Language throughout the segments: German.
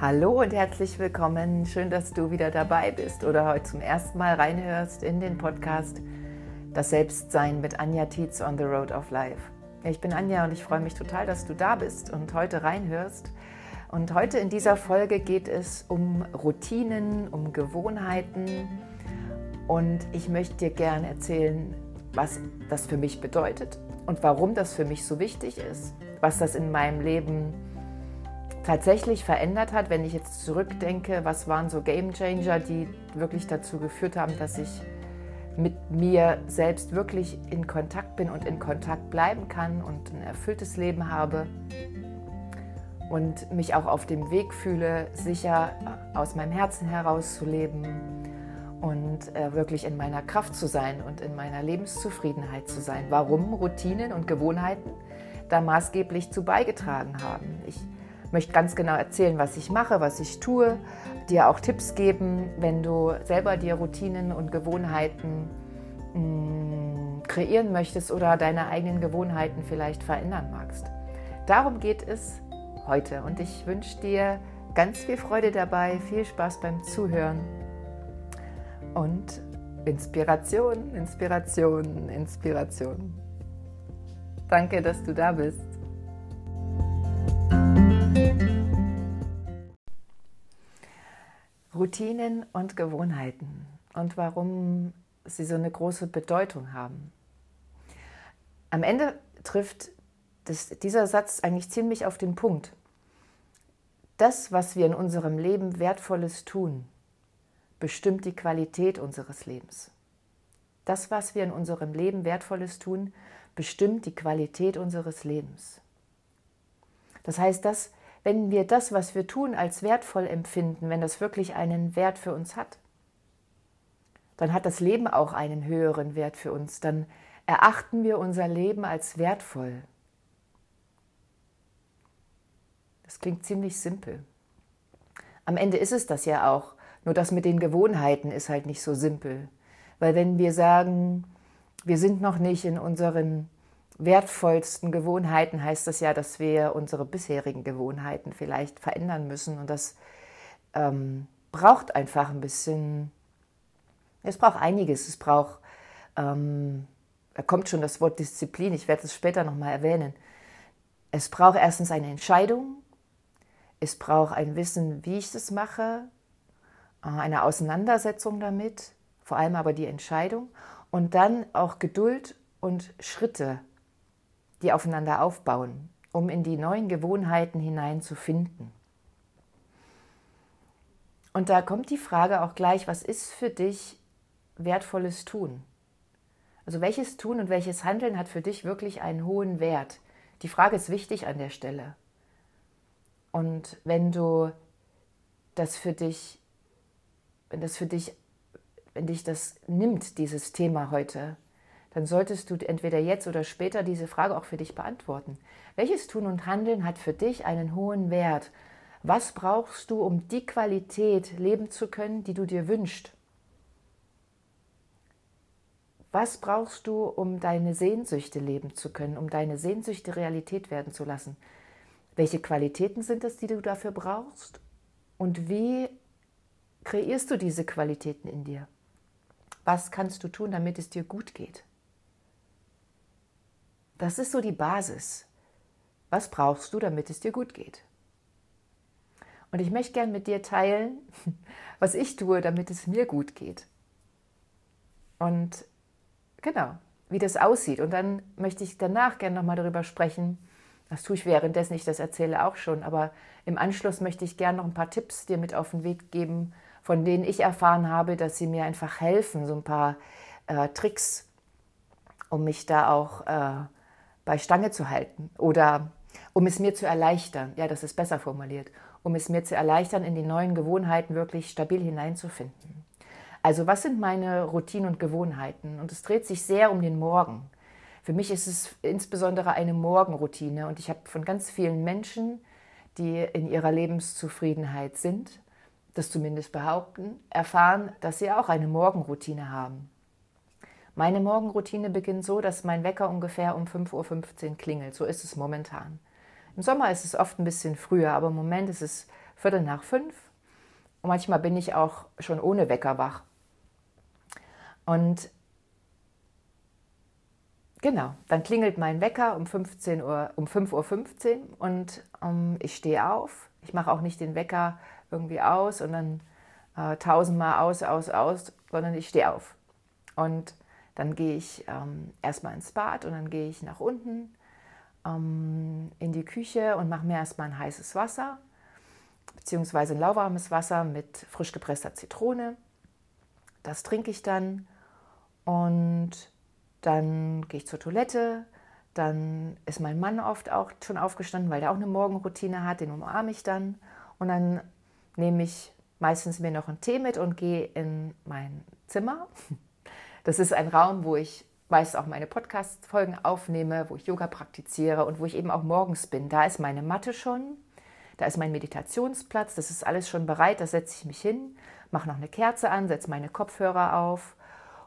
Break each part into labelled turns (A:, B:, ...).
A: Hallo und herzlich willkommen. Schön, dass du wieder dabei bist oder heute zum ersten Mal reinhörst in den Podcast Das Selbstsein mit Anja Tietz on the Road of Life. Ich bin Anja und ich freue mich total, dass du da bist und heute reinhörst. Und heute in dieser Folge geht es um Routinen, um Gewohnheiten und ich möchte dir gerne erzählen, was das für mich bedeutet und warum das für mich so wichtig ist, was das in meinem Leben tatsächlich verändert hat, wenn ich jetzt zurückdenke, was waren so Game Changer, die wirklich dazu geführt haben, dass ich mit mir selbst wirklich in Kontakt bin und in Kontakt bleiben kann und ein erfülltes Leben habe und mich auch auf dem Weg fühle, sicher aus meinem Herzen heraus zu leben und äh, wirklich in meiner Kraft zu sein und in meiner Lebenszufriedenheit zu sein. Warum Routinen und Gewohnheiten da maßgeblich zu beigetragen haben. Ich möchte ganz genau erzählen, was ich mache, was ich tue, dir auch Tipps geben, wenn du selber dir Routinen und Gewohnheiten mh, mm, kreieren möchtest oder deine eigenen Gewohnheiten vielleicht verändern magst. Darum geht es heute und ich wünsche dir ganz viel Freude dabei, viel Spaß beim Zuhören und Inspiration, Inspiration, Inspiration. Danke, dass du da bist. Routinen und Gewohnheiten und warum sie so eine große Bedeutung haben. Am Ende trifft das, dieser Satz eigentlich ziemlich auf den Punkt. Das, was wir in unserem Leben Wertvolles tun, bestimmt die Qualität unseres Lebens. Das, was wir in unserem Leben Wertvolles tun, bestimmt die Qualität unseres Lebens. Das heißt, dass, wenn wir das, was wir tun, als wertvoll empfinden, wenn das wirklich einen Wert für uns hat, dann hat das Leben auch einen höheren Wert für uns. Dann erachten wir unser Leben als wertvoll. Das klingt ziemlich simpel. Am Ende ist es das ja auch. Nur das mit den Gewohnheiten ist halt nicht so simpel. Weil wenn wir sagen, wir sind noch nicht in unseren wertvollsten Gewohnheiten, heißt das ja, dass wir unsere bisherigen Gewohnheiten vielleicht verändern müssen. Und das ähm, braucht einfach ein bisschen, es braucht einiges. Es braucht, ähm, da kommt schon das Wort Disziplin, ich werde es später nochmal erwähnen. Es braucht erstens eine Entscheidung, es braucht ein Wissen, wie ich das mache, äh, eine Auseinandersetzung damit, vor allem aber die Entscheidung und dann auch Geduld und Schritte, die aufeinander aufbauen, um in die neuen Gewohnheiten hineinzufinden. Und da kommt die Frage auch gleich, was ist für dich wertvolles Tun? Also welches Tun und welches Handeln hat für dich wirklich einen hohen Wert? Die Frage ist wichtig an der Stelle. Und wenn du das für dich, wenn das für dich, wenn dich das nimmt, dieses Thema heute, dann solltest du entweder jetzt oder später diese Frage auch für dich beantworten. Welches Tun und Handeln hat für dich einen hohen Wert? Was brauchst du, um die Qualität leben zu können, die du dir wünschst? Was brauchst du, um deine Sehnsüchte leben zu können, um deine Sehnsüchte Realität werden zu lassen? Welche Qualitäten sind es, die du dafür brauchst? Und wie kreierst du diese Qualitäten in dir? Was kannst du tun, damit es dir gut geht? Das ist so die Basis. Was brauchst du, damit es dir gut geht? Und ich möchte gern mit dir teilen, was ich tue, damit es mir gut geht. Und genau, wie das aussieht. Und dann möchte ich danach gerne nochmal darüber sprechen, das tue ich währenddessen, ich das erzähle auch schon, aber im Anschluss möchte ich gerne noch ein paar Tipps dir mit auf den Weg geben, von denen ich erfahren habe, dass sie mir einfach helfen, so ein paar äh, Tricks, um mich da auch äh, bei Stange zu halten oder um es mir zu erleichtern. Ja, das ist besser formuliert. Um es mir zu erleichtern, in die neuen Gewohnheiten wirklich stabil hineinzufinden. Also was sind meine Routinen und Gewohnheiten? Und es dreht sich sehr um den Morgen. Für mich ist es insbesondere eine Morgenroutine und ich habe von ganz vielen Menschen, die in ihrer Lebenszufriedenheit sind, das zumindest behaupten, erfahren, dass sie auch eine Morgenroutine haben. Meine Morgenroutine beginnt so, dass mein Wecker ungefähr um 5.15 Uhr klingelt. So ist es momentan. Im Sommer ist es oft ein bisschen früher, aber im Moment ist es Viertel nach fünf. Und manchmal bin ich auch schon ohne Wecker wach. Und genau, dann klingelt mein Wecker um, 15 Uhr, um 5.15 Uhr und ähm, ich stehe auf. Ich mache auch nicht den Wecker irgendwie aus und dann äh, tausendmal aus, aus, aus, sondern ich stehe auf. Und dann gehe ich ähm, erstmal ins Bad und dann gehe ich nach unten ähm, in die Küche und mache mir erstmal ein heißes Wasser, beziehungsweise ein lauwarmes Wasser mit frisch gepresster Zitrone. Das trinke ich dann und dann gehe ich zur Toilette. Dann ist mein Mann oft auch schon aufgestanden, weil der auch eine Morgenroutine hat. Den umarme ich dann. Und dann nehme ich meistens mir noch einen Tee mit und gehe in mein Zimmer. Das ist ein Raum, wo ich meist auch meine Podcast-Folgen aufnehme, wo ich Yoga praktiziere und wo ich eben auch morgens bin. Da ist meine Matte schon, da ist mein Meditationsplatz, das ist alles schon bereit, da setze ich mich hin, mache noch eine Kerze an, setze meine Kopfhörer auf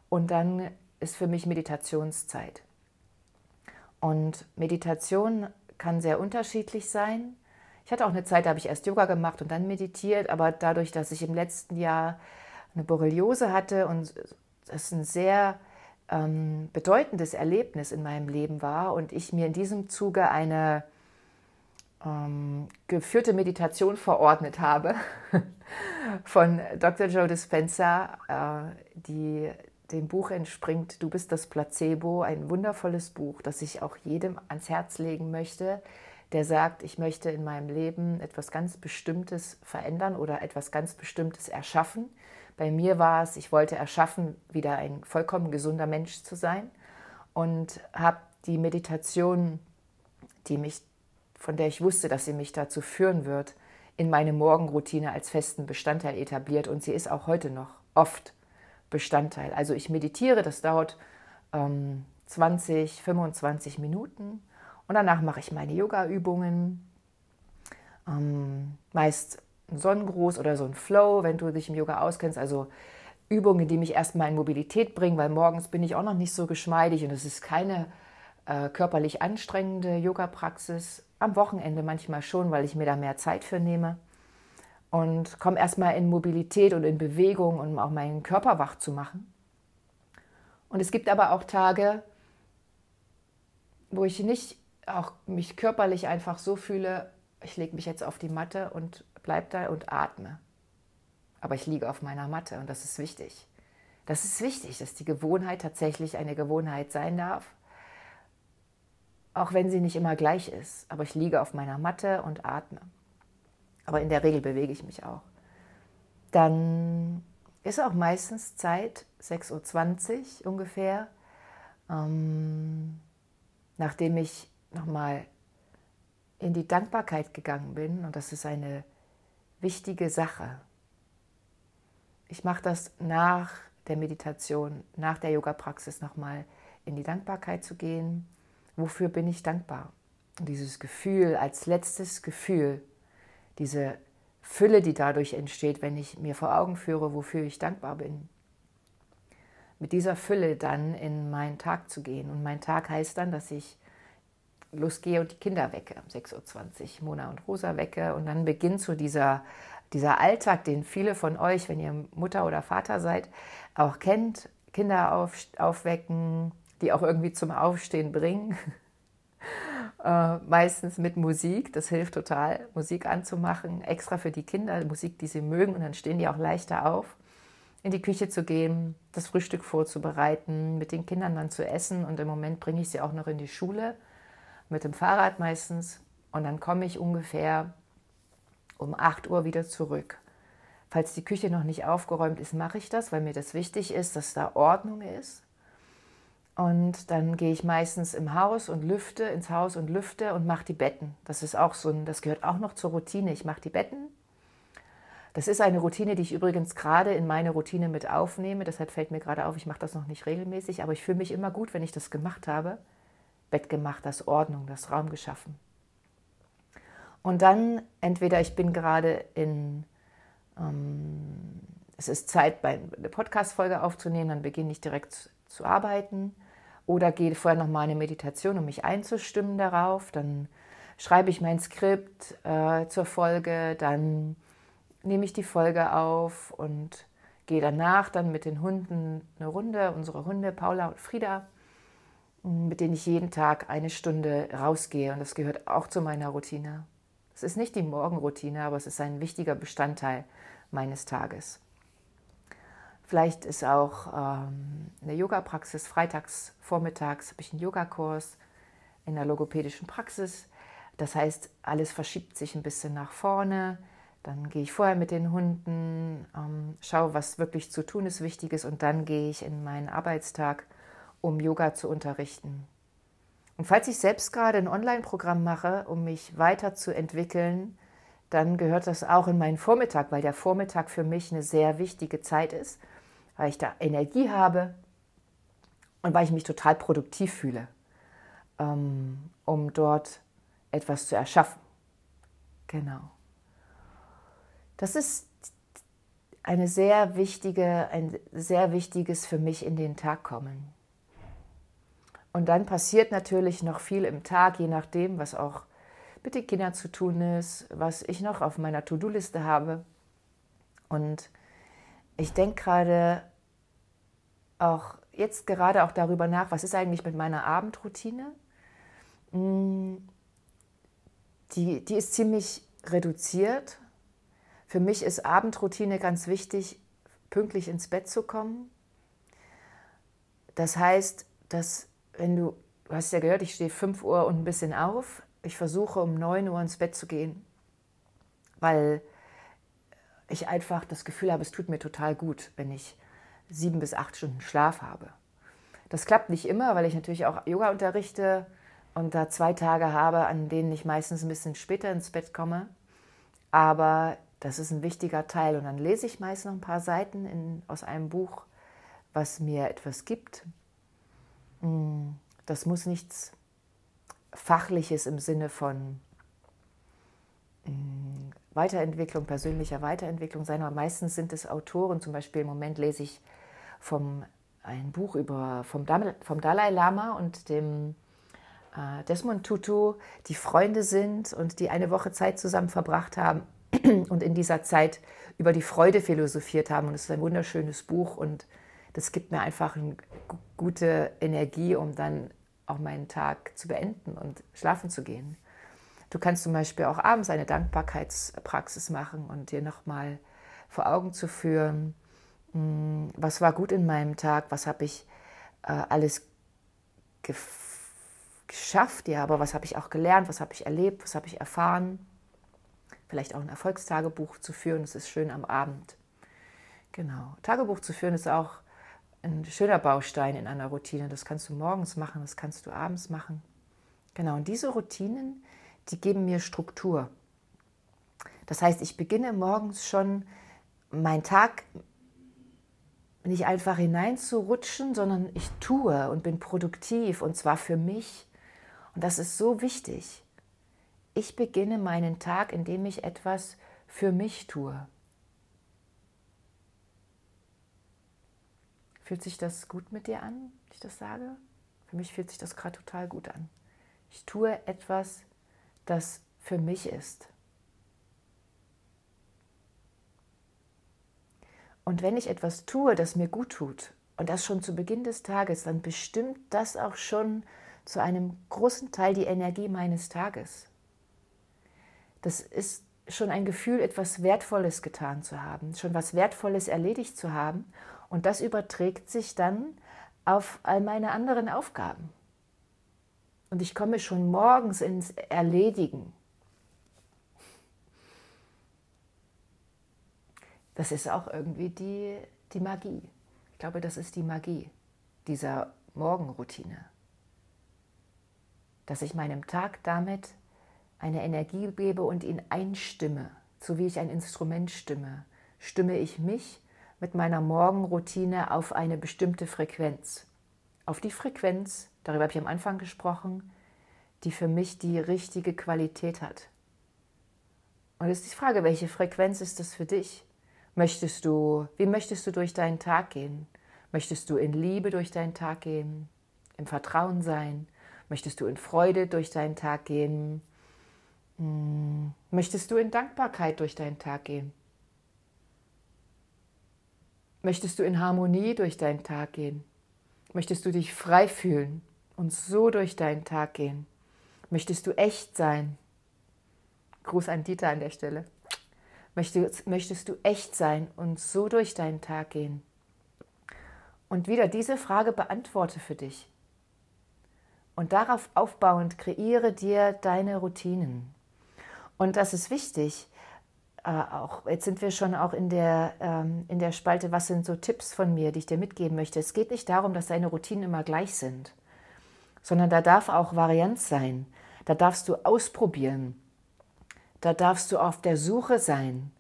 A: und dann ist für mich Meditationszeit. Und Meditation kann sehr unterschiedlich sein. Ich hatte auch eine Zeit, da habe ich erst Yoga gemacht und dann meditiert, aber dadurch, dass ich im letzten Jahr eine Borreliose hatte und es ein sehr ähm, bedeutendes Erlebnis in meinem Leben war und ich mir in diesem Zuge eine ähm, geführte Meditation verordnet habe von Dr. Joe Dispenza, äh, die dem Buch entspringt Du bist das Placebo, ein wundervolles Buch, das ich auch jedem ans Herz legen möchte, der sagt, ich möchte in meinem Leben etwas ganz Bestimmtes verändern oder etwas ganz Bestimmtes erschaffen. Bei mir war es, ich wollte erschaffen, wieder ein vollkommen gesunder Mensch zu sein und habe die Meditation, die mich, von der ich wusste, dass sie mich dazu führen wird, in meine Morgenroutine als festen Bestandteil etabliert und sie ist auch heute noch oft Bestandteil. Also ich meditiere, das dauert ähm, 20, 25 Minuten und danach mache ich meine Yoga-Übungen. Ähm, meist Sonnengruß oder so ein Flow, wenn du dich im Yoga auskennst. Also Übungen, die mich erstmal in Mobilität bringen, weil morgens bin ich auch noch nicht so geschmeidig und es ist keine äh, körperlich anstrengende Yoga-Praxis. Am Wochenende manchmal schon, weil ich mir da mehr Zeit für nehme und komme erstmal in Mobilität und in Bewegung, um auch meinen Körper wach zu machen. Und es gibt aber auch Tage, wo ich nicht auch mich körperlich einfach so fühle, ich lege mich jetzt auf die Matte und bleibe da und atme. Aber ich liege auf meiner Matte und das ist wichtig. Das ist wichtig, dass die Gewohnheit tatsächlich eine Gewohnheit sein darf, auch wenn sie nicht immer gleich ist. Aber ich liege auf meiner Matte und atme aber in der Regel bewege ich mich auch. Dann ist auch meistens Zeit, 6.20 Uhr ungefähr, ähm, nachdem ich nochmal in die Dankbarkeit gegangen bin. Und das ist eine wichtige Sache. Ich mache das nach der Meditation, nach der Yoga-Praxis nochmal in die Dankbarkeit zu gehen. Wofür bin ich dankbar? Und dieses Gefühl als letztes Gefühl diese Fülle, die dadurch entsteht, wenn ich mir vor Augen führe, wofür ich dankbar bin. Mit dieser Fülle dann in meinen Tag zu gehen. Und mein Tag heißt dann, dass ich losgehe und die Kinder wecke. Um 6.20 Uhr Mona und Rosa wecke. Und dann beginnt so dieser, dieser Alltag, den viele von euch, wenn ihr Mutter oder Vater seid, auch kennt. Kinder auf, aufwecken, die auch irgendwie zum Aufstehen bringen. Äh, meistens mit Musik, das hilft total, Musik anzumachen, extra für die Kinder, Musik, die sie mögen, und dann stehen die auch leichter auf. In die Küche zu gehen, das Frühstück vorzubereiten, mit den Kindern dann zu essen und im Moment bringe ich sie auch noch in die Schule, mit dem Fahrrad meistens und dann komme ich ungefähr um 8 Uhr wieder zurück. Falls die Küche noch nicht aufgeräumt ist, mache ich das, weil mir das wichtig ist, dass da Ordnung ist. Und dann gehe ich meistens im Haus und lüfte, ins Haus und lüfte und mache die Betten. Das ist auch so ein, das gehört auch noch zur Routine. Ich mache die Betten. Das ist eine Routine, die ich übrigens gerade in meine Routine mit aufnehme. Deshalb fällt mir gerade auf, ich mache das noch nicht regelmäßig, aber ich fühle mich immer gut, wenn ich das gemacht habe. Bett gemacht, das Ordnung, das Raum geschaffen. Und dann entweder ich bin gerade in, ähm, es ist Zeit, eine Podcast-Folge aufzunehmen, dann beginne ich direkt zu arbeiten oder gehe vorher noch mal eine Meditation, um mich einzustimmen darauf. Dann schreibe ich mein Skript äh, zur Folge, dann nehme ich die Folge auf und gehe danach dann mit den Hunden eine Runde, unsere Hunde Paula und Frieda, mit denen ich jeden Tag eine Stunde rausgehe und das gehört auch zu meiner Routine. Es ist nicht die Morgenroutine, aber es ist ein wichtiger Bestandteil meines Tages. Vielleicht ist auch ähm, eine Yoga-Praxis. Freitags, vormittags habe ich einen Yogakurs in der logopädischen Praxis. Das heißt, alles verschiebt sich ein bisschen nach vorne. Dann gehe ich vorher mit den Hunden, ähm, schaue, was wirklich zu tun ist, Wichtiges, und dann gehe ich in meinen Arbeitstag, um Yoga zu unterrichten. Und falls ich selbst gerade ein Online-Programm mache, um mich weiterzuentwickeln, dann gehört das auch in meinen Vormittag, weil der Vormittag für mich eine sehr wichtige Zeit ist weil ich da Energie habe und weil ich mich total produktiv fühle, ähm, um dort etwas zu erschaffen. Genau. Das ist eine sehr wichtige, ein sehr wichtiges für mich in den Tag kommen. Und dann passiert natürlich noch viel im Tag, je nachdem, was auch mit den Kindern zu tun ist, was ich noch auf meiner To-Do-Liste habe. Und ich denke gerade auch jetzt gerade auch darüber nach, was ist eigentlich mit meiner Abendroutine. Mm, die, die ist ziemlich reduziert. Für mich ist Abendroutine ganz wichtig, pünktlich ins Bett zu kommen. Das heißt, dass wenn du, du hast ja gehört, ich stehe 5 Uhr und ein bisschen auf, ich versuche um 9 Uhr ins Bett zu gehen, weil ich einfach das Gefühl habe, es tut mir total gut, wenn ich sieben bis acht Stunden Schlaf habe. Das klappt nicht immer, weil ich natürlich auch Yoga unterrichte und da zwei Tage habe, an denen ich meistens ein bisschen später ins Bett komme. Aber das ist ein wichtiger Teil. Und dann lese ich meist noch ein paar Seiten in, aus einem Buch, was mir etwas gibt. Hm, das muss nichts Fachliches im Sinne von hm, Weiterentwicklung, persönlicher Weiterentwicklung sein, aber meistens sind es Autoren. Zum Beispiel im Moment lese ich vom, ein Buch über, vom, vom Dalai Lama und dem äh, Desmond Tutu, die Freunde sind und die eine Woche Zeit zusammen verbracht haben und in dieser Zeit über die Freude philosophiert haben. Und es ist ein wunderschönes Buch und das gibt mir einfach eine gute Energie, um dann auch meinen Tag zu beenden und schlafen zu gehen. Du kannst zum Beispiel auch abends eine Dankbarkeitspraxis machen und dir nochmal vor Augen zu führen, hm, was war gut in meinem Tag, was habe ich äh, alles geschafft, ja, aber was habe ich auch gelernt, was habe ich erlebt, was habe ich erfahren. Vielleicht auch ein Erfolgstagebuch zu führen, das ist schön am Abend. Genau, Tagebuch zu führen ist auch ein schöner Baustein in einer Routine. Das kannst du morgens machen, das kannst du abends machen. Genau, und diese Routinen, die geben mir Struktur. Das heißt, ich beginne morgens schon meinen Tag nicht einfach hineinzurutschen, sondern ich tue und bin produktiv und zwar für mich. Und das ist so wichtig. Ich beginne meinen Tag, indem ich etwas für mich tue. Fühlt sich das gut mit dir an, wenn ich das sage? Für mich fühlt sich das gerade total gut an. Ich tue etwas, das für mich ist. Und wenn ich etwas tue, das mir gut tut, und das schon zu Beginn des Tages, dann bestimmt das auch schon zu einem großen Teil die Energie meines Tages. Das ist schon ein Gefühl, etwas Wertvolles getan zu haben, schon was Wertvolles erledigt zu haben. Und das überträgt sich dann auf all meine anderen Aufgaben. Und ich komme schon morgens ins Erledigen. das ist auch irgendwie die, die Magie. Ich glaube, das ist die Magie dieser Morgenroutine. Dass ich meinem Tag damit eine Energie gebe und ihn einstimme, so wie ich ein Instrument stimme, stimme ich mich mit meiner Morgenroutine auf eine bestimmte Frequenz. Auf die Frequenz, darüber habe ich am Anfang gesprochen, die für mich die richtige Qualität hat. Und es ist die Frage, welche Frequenz ist das für dich? Möchtest du, wie möchtest du durch deinen Tag gehen? Möchtest du in Liebe durch deinen Tag gehen, im Vertrauen sein? Möchtest du in Freude durch deinen Tag gehen? Hm. Möchtest du in Dankbarkeit durch deinen Tag gehen? Möchtest du in Harmonie durch deinen Tag gehen? Möchtest du dich frei fühlen und so durch deinen Tag gehen? Möchtest du echt sein? Gruß an Dieter an der Stelle. Möchtest, möchtest du echt sein und so durch deinen Tag gehen? Und wieder diese Frage beantworte für dich. Und darauf aufbauend kreiere dir deine Routinen. Und das ist wichtig. Äh, auch, jetzt sind wir schon auch in der, ähm, in der Spalte, was sind so Tipps von mir, die ich dir mitgeben möchte. Es geht nicht darum, dass deine Routinen immer gleich sind, sondern da darf auch Varianz sein. Da darfst du ausprobieren. Da darfst du auf der Suche sein.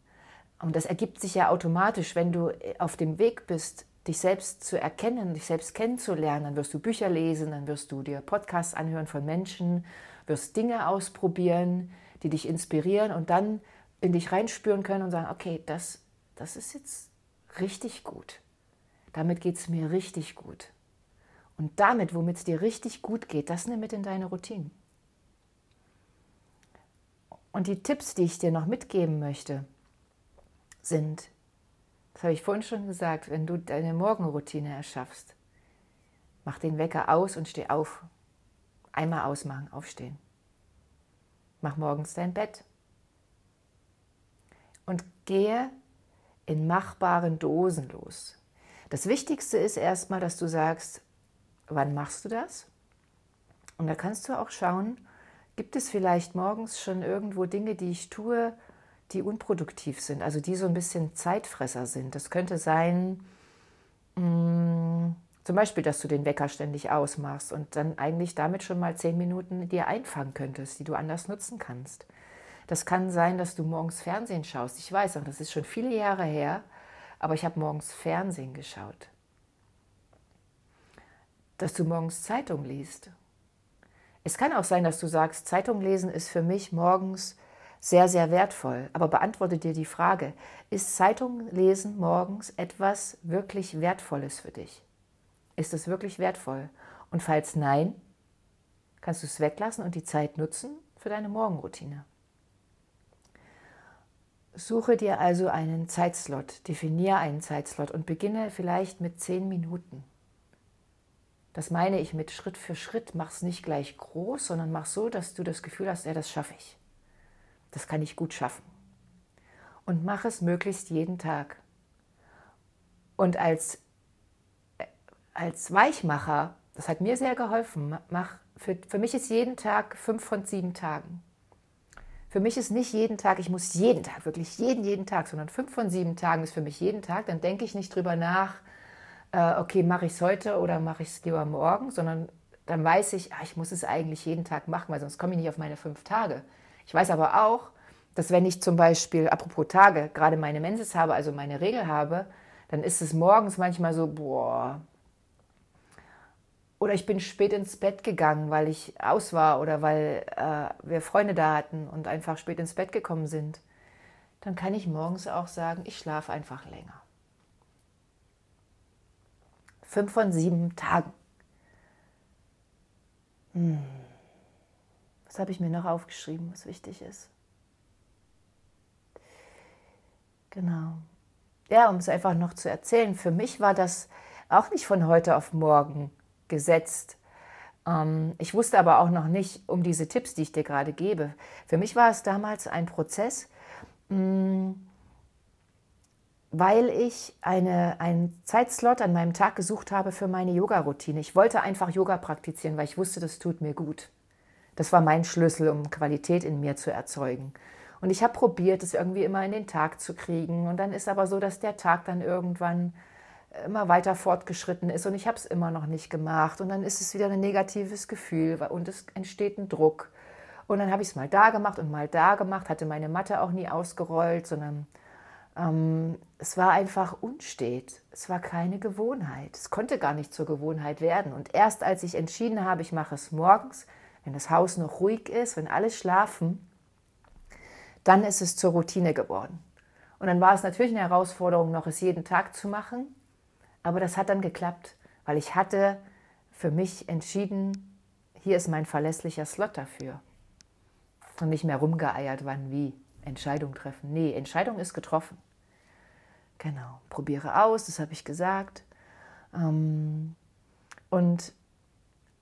A: Und das ergibt sich ja automatisch, wenn du auf dem Weg bist, dich selbst zu erkennen, dich selbst kennenzulernen. Dann wirst du Bücher lesen, dann wirst du dir Podcasts anhören von Menschen, wirst Dinge ausprobieren, die dich inspirieren und dann in dich reinspüren können und sagen, okay, das, das ist jetzt richtig gut. Damit geht es mir richtig gut. Und damit, womit es dir richtig gut geht, das nimm mit in deine Routine. Und die Tipps, die ich dir noch mitgeben möchte, sind, das habe ich vorhin schon gesagt, wenn du deine Morgenroutine erschaffst, mach den Wecker aus und steh auf. Einmal ausmachen, aufstehen. Mach morgens dein Bett. Und gehe in machbaren Dosen los. Das Wichtigste ist erstmal, dass du sagst, wann machst du das? Und da kannst du auch schauen, gibt es vielleicht morgens schon irgendwo Dinge, die ich tue, die unproduktiv sind, also die so ein bisschen Zeitfresser sind. Das könnte sein, mh, mm, zum Beispiel, dass du den Wecker ständig ausmachst und dann eigentlich damit schon mal zehn Minuten dir einfangen könntest, die du anders nutzen kannst. Das kann sein, dass du morgens Fernsehen schaust. Ich weiß auch, das ist schon viele Jahre her, aber ich habe morgens Fernsehen geschaut. Dass du morgens Zeitung liest. Es kann auch sein, dass du sagst, Zeitung lesen ist für mich morgens sehr, sehr wertvoll. Aber beantworte dir die Frage, ist Zeitung lesen morgens etwas wirklich Wertvolles für dich? Ist es wirklich wertvoll? Und falls nein, kannst du es weglassen und die Zeit nutzen für deine Morgenroutine. Suche dir also einen Zeitslot, definiere einen Zeitslot und beginne vielleicht mit zehn Minuten. Das meine ich mit Schritt für Schritt. Mach es nicht gleich groß, sondern mach so, dass du das Gefühl hast, ja, das schaffe ich. Das kann ich gut schaffen. Und mach es möglichst jeden Tag. Und als, als Weichmacher, das hat mir sehr geholfen, mach, für, für mich ist jeden Tag fünf von sieben Tagen. Für mich ist nicht jeden Tag, ich muss jeden Tag, wirklich jeden, jeden Tag, sondern fünf von sieben Tagen ist für mich jeden Tag. Dann denke ich nicht drüber nach, äh, okay, mache ich es heute oder mache ich es lieber morgen, sondern dann weiß ich, ach, ich muss es eigentlich jeden Tag machen, weil sonst komme ich nicht auf meine fünf Tage. Ich weiß aber auch, dass wenn ich zum Beispiel, apropos Tage, gerade meine Menses habe, also meine Regel habe, dann ist es morgens manchmal so, boah. Oder ich bin spät ins Bett gegangen, weil ich aus war oder weil äh, wir Freunde da hatten und einfach spät ins Bett gekommen sind. Dann kann ich morgens auch sagen, ich schlafe einfach länger. Fünf von sieben Tagen. Hm. Was habe ich mir noch aufgeschrieben, was wichtig ist? Genau. Ja, um es einfach noch zu erzählen, für mich war das auch nicht von heute auf morgen gesetzt. Ähm, ich wusste aber auch noch nicht um diese Tipps, die ich dir gerade gebe. Für mich war es damals ein Prozess, mm, weil ich eine, einen Zeitslot an meinem Tag gesucht habe für meine Yoga-Routine. Ich wollte einfach Yoga praktizieren, weil ich wusste, das tut mir gut. Das war mein Schlüssel, um Qualität in mir zu erzeugen. Und ich habe probiert, es irgendwie immer in den Tag zu kriegen. Und dann ist aber so, dass der Tag dann irgendwann immer weiter fortgeschritten ist und ich habe es immer noch nicht gemacht. Und dann ist es wieder ein negatives Gefühl und es entsteht ein Druck. Und dann habe ich es mal da gemacht und mal da gemacht, hatte meine Matte auch nie ausgerollt, sondern ähm, es war einfach unstet. Es war keine Gewohnheit. Es konnte gar nicht zur Gewohnheit werden. Und erst als ich entschieden habe, ich mache es morgens, wenn das Haus noch ruhig ist, wenn alle schlafen, dann ist es zur Routine geworden. Und dann war es natürlich eine Herausforderung, noch es jeden Tag zu machen, aber das hat dann geklappt, weil ich hatte für mich entschieden, hier ist mein verlässlicher Slot dafür. Und nicht mehr rumgeeiert, wann wie. Entscheidung treffen. Nee, Entscheidung ist getroffen. Genau, probiere aus, das habe ich gesagt. Ähm, und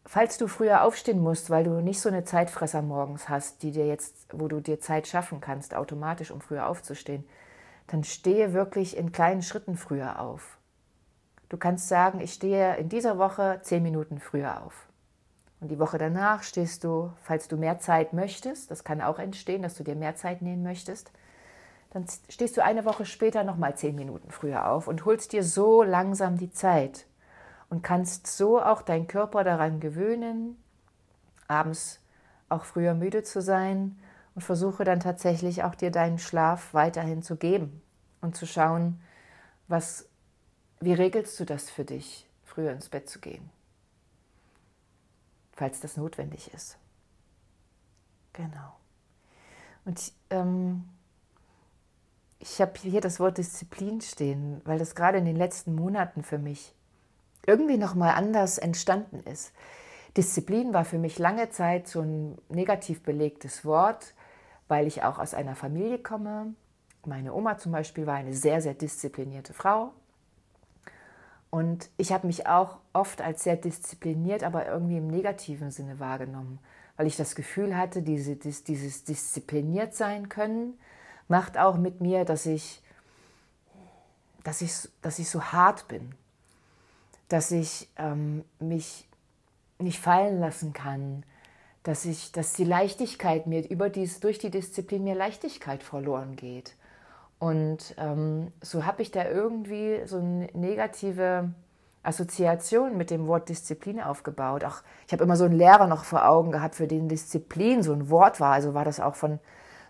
A: falls du früher aufstehen musst, weil du nicht so eine Zeitfresser morgens hast, die dir jetzt, wo du dir Zeit schaffen kannst, automatisch, um früher aufzustehen, dann stehe wirklich in kleinen Schritten früher auf. Du kannst sagen, ich stehe in dieser Woche zehn Minuten früher auf. Und die Woche danach stehst du, falls du mehr Zeit möchtest, das kann auch entstehen, dass du dir mehr Zeit nehmen möchtest, dann stehst du eine Woche später nochmal zehn Minuten früher auf und holst dir so langsam die Zeit und kannst so auch deinen Körper daran gewöhnen, abends auch früher müde zu sein und versuche dann tatsächlich auch dir deinen Schlaf weiterhin zu geben und zu schauen, was, wie regelst du das für dich, früher ins Bett zu gehen, falls das notwendig ist. Genau. Und ähm, ich habe hier das Wort Disziplin stehen, weil das gerade in den letzten Monaten für mich irgendwie nochmal anders entstanden ist. Disziplin war für mich lange Zeit so ein negativ belegtes Wort, weil ich auch aus einer Familie komme. Meine Oma zum Beispiel war eine sehr, sehr disziplinierte Frau. Und ich habe mich auch oft als sehr diszipliniert, aber irgendwie im negativen Sinne wahrgenommen, weil ich das Gefühl hatte, diese, dieses diszipliniert sein können macht auch mit mir, dass ich, dass ich, dass ich so hart bin, dass ich ähm, mich nicht fallen lassen kann, dass, ich, dass die Leichtigkeit mir über dies, durch die Disziplin mir Leichtigkeit verloren geht. Und ähm, so habe ich da irgendwie so eine negative Assoziation mit dem Wort Disziplin aufgebaut. Auch ich habe immer so einen Lehrer noch vor Augen gehabt, für den Disziplin so ein Wort war. Also war das auch von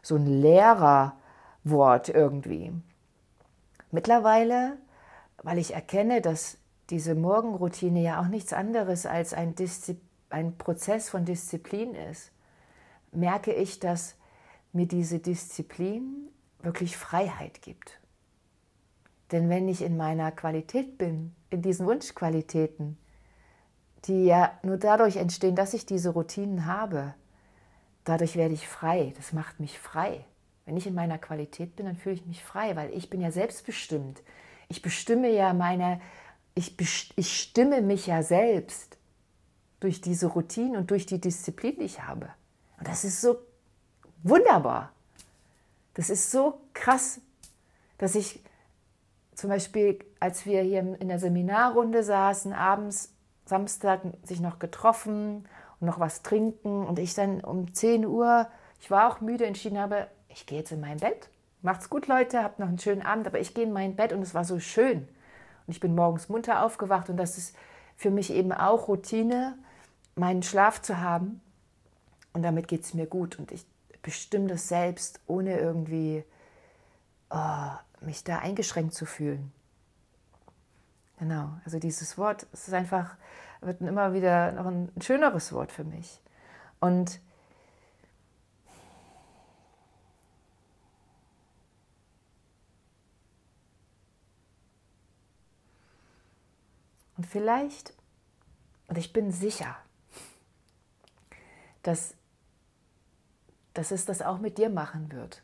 A: so einem Lehrer Wort irgendwie. Mittlerweile, weil ich erkenne, dass diese Morgenroutine ja auch nichts anderes als ein, ein Prozess von Disziplin ist, merke ich, dass mir diese Disziplin wirklich Freiheit gibt. Denn wenn ich in meiner Qualität bin, in diesen Wunschqualitäten, die ja nur dadurch entstehen, dass ich diese Routinen habe, dadurch werde ich frei. Das macht mich frei. Wenn ich in meiner Qualität bin, dann fühle ich mich frei, weil ich bin ja selbstbestimmt. Ich bestimme ja meine, ich, ich stimme mich ja selbst durch diese Routine und durch die Disziplin, die ich habe. Und das ist so wunderbar. Das ist so krass, dass ich zum Beispiel, als wir hier in der Seminarrunde saßen, abends, Samstag sich noch getroffen und noch was trinken und ich dann um 10 Uhr, ich war auch müde, entschieden habe, ich gehe jetzt in mein Bett. Macht's gut, Leute, habt noch einen schönen Abend, aber ich gehe in mein Bett und es war so schön. Und ich bin morgens munter aufgewacht und das ist für mich eben auch Routine, meinen Schlaf zu haben. Und damit geht es mir gut und ich bestimme das selbst, ohne irgendwie oh, mich da eingeschränkt zu fühlen. Genau, also dieses Wort, es ist einfach, wird immer wieder noch ein schöneres Wort für mich. Und Und vielleicht, und ich bin sicher, dass, dass es das auch mit dir machen wird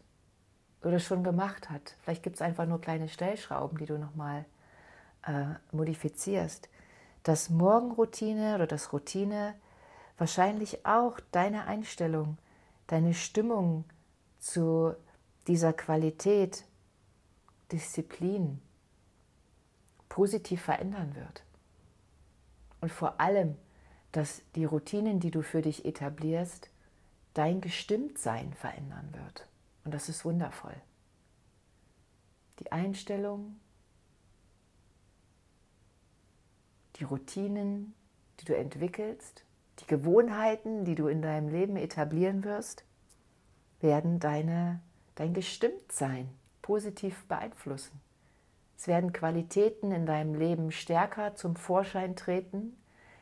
A: oder schon gemacht hat. Vielleicht gibt es einfach nur kleine Stellschrauben, die du nochmal äh, modifizierst. Dass Morgenroutine oder das Routine wahrscheinlich auch deine Einstellung, deine Stimmung zu dieser Qualität, Disziplin positiv verändern wird und vor allem, dass die Routinen, die du für dich etablierst, dein Gestimmtsein verändern wird. Und das ist wundervoll. Die Einstellung, die Routinen, die du entwickelst, die Gewohnheiten, die du in deinem Leben etablieren wirst, werden deine, dein Gestimmtsein positiv beeinflussen. Es werden Qualitäten in deinem Leben stärker zum Vorschein treten.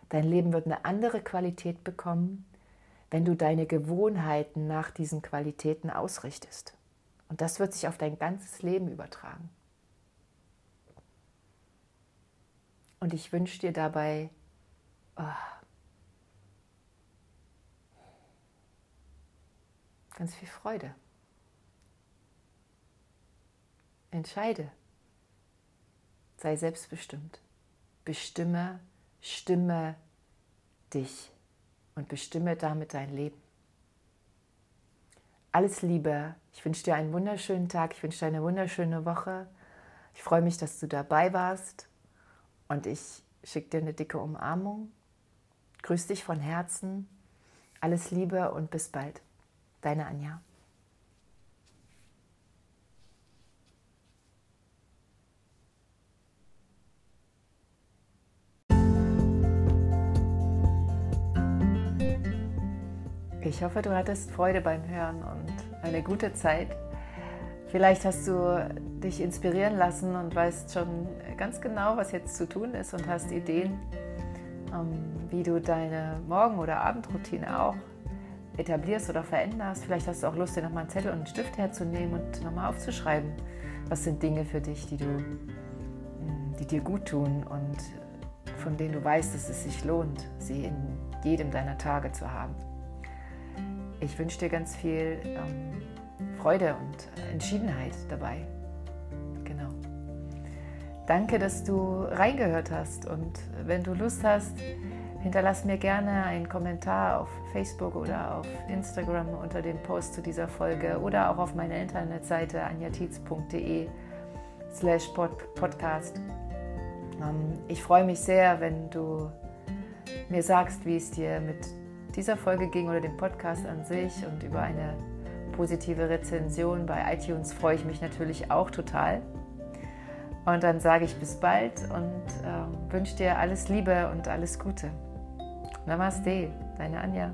A: Dein Leben wird eine andere Qualität bekommen, wenn du deine Gewohnheiten nach diesen Qualitäten ausrichtest. Und das wird sich auf dein ganzes Leben übertragen. Und ich wünsche dir dabei oh, ganz viel Freude. Entscheide. Sei selbstbestimmt. Bestimme, stimme dich und bestimme damit dein Leben. Alles Liebe. Ich wünsche dir einen wunderschönen Tag. Ich wünsche dir eine wunderschöne Woche. Ich freue mich, dass du dabei warst. Und ich schicke dir eine dicke Umarmung. Grüß dich von Herzen. Alles Liebe und bis bald. Deine Anja. Ich hoffe, du hattest Freude beim Hören und eine gute Zeit. Vielleicht hast du dich inspirieren lassen und weißt schon ganz genau, was jetzt zu tun ist und hast Ideen, ähm, wie du deine Morgen- oder Abendroutine auch etablierst oder veränderst. Vielleicht hast du auch Lust, dir nochmal einen Zettel und einen Stift herzunehmen und nochmal aufzuschreiben, was sind Dinge für dich, die, du, mm, die dir gut tun und von denen du weißt, dass es sich lohnt, sie in jedem deiner Tage zu haben. Ich wünsche dir ganz viel ähm, Freude und Entschiedenheit dabei. Genau. Danke, dass du reingehört hast und wenn du Lust hast, hinterlass mir gerne einen Kommentar auf Facebook oder auf Instagram unter dem Post zu dieser Folge oder auch auf meiner Internetseite anjatiz.de slash podcast. Ähm, ich freue mich sehr, wenn du mir sagst, wie es dir mit dieser Folge ging oder dem Podcast an sich und über eine positive Rezension bei iTunes freue ich mich natürlich auch total. Und dann sage ich bis bald und äh, wünsche dir alles Liebe und alles Gute. Namaste, deine Anja.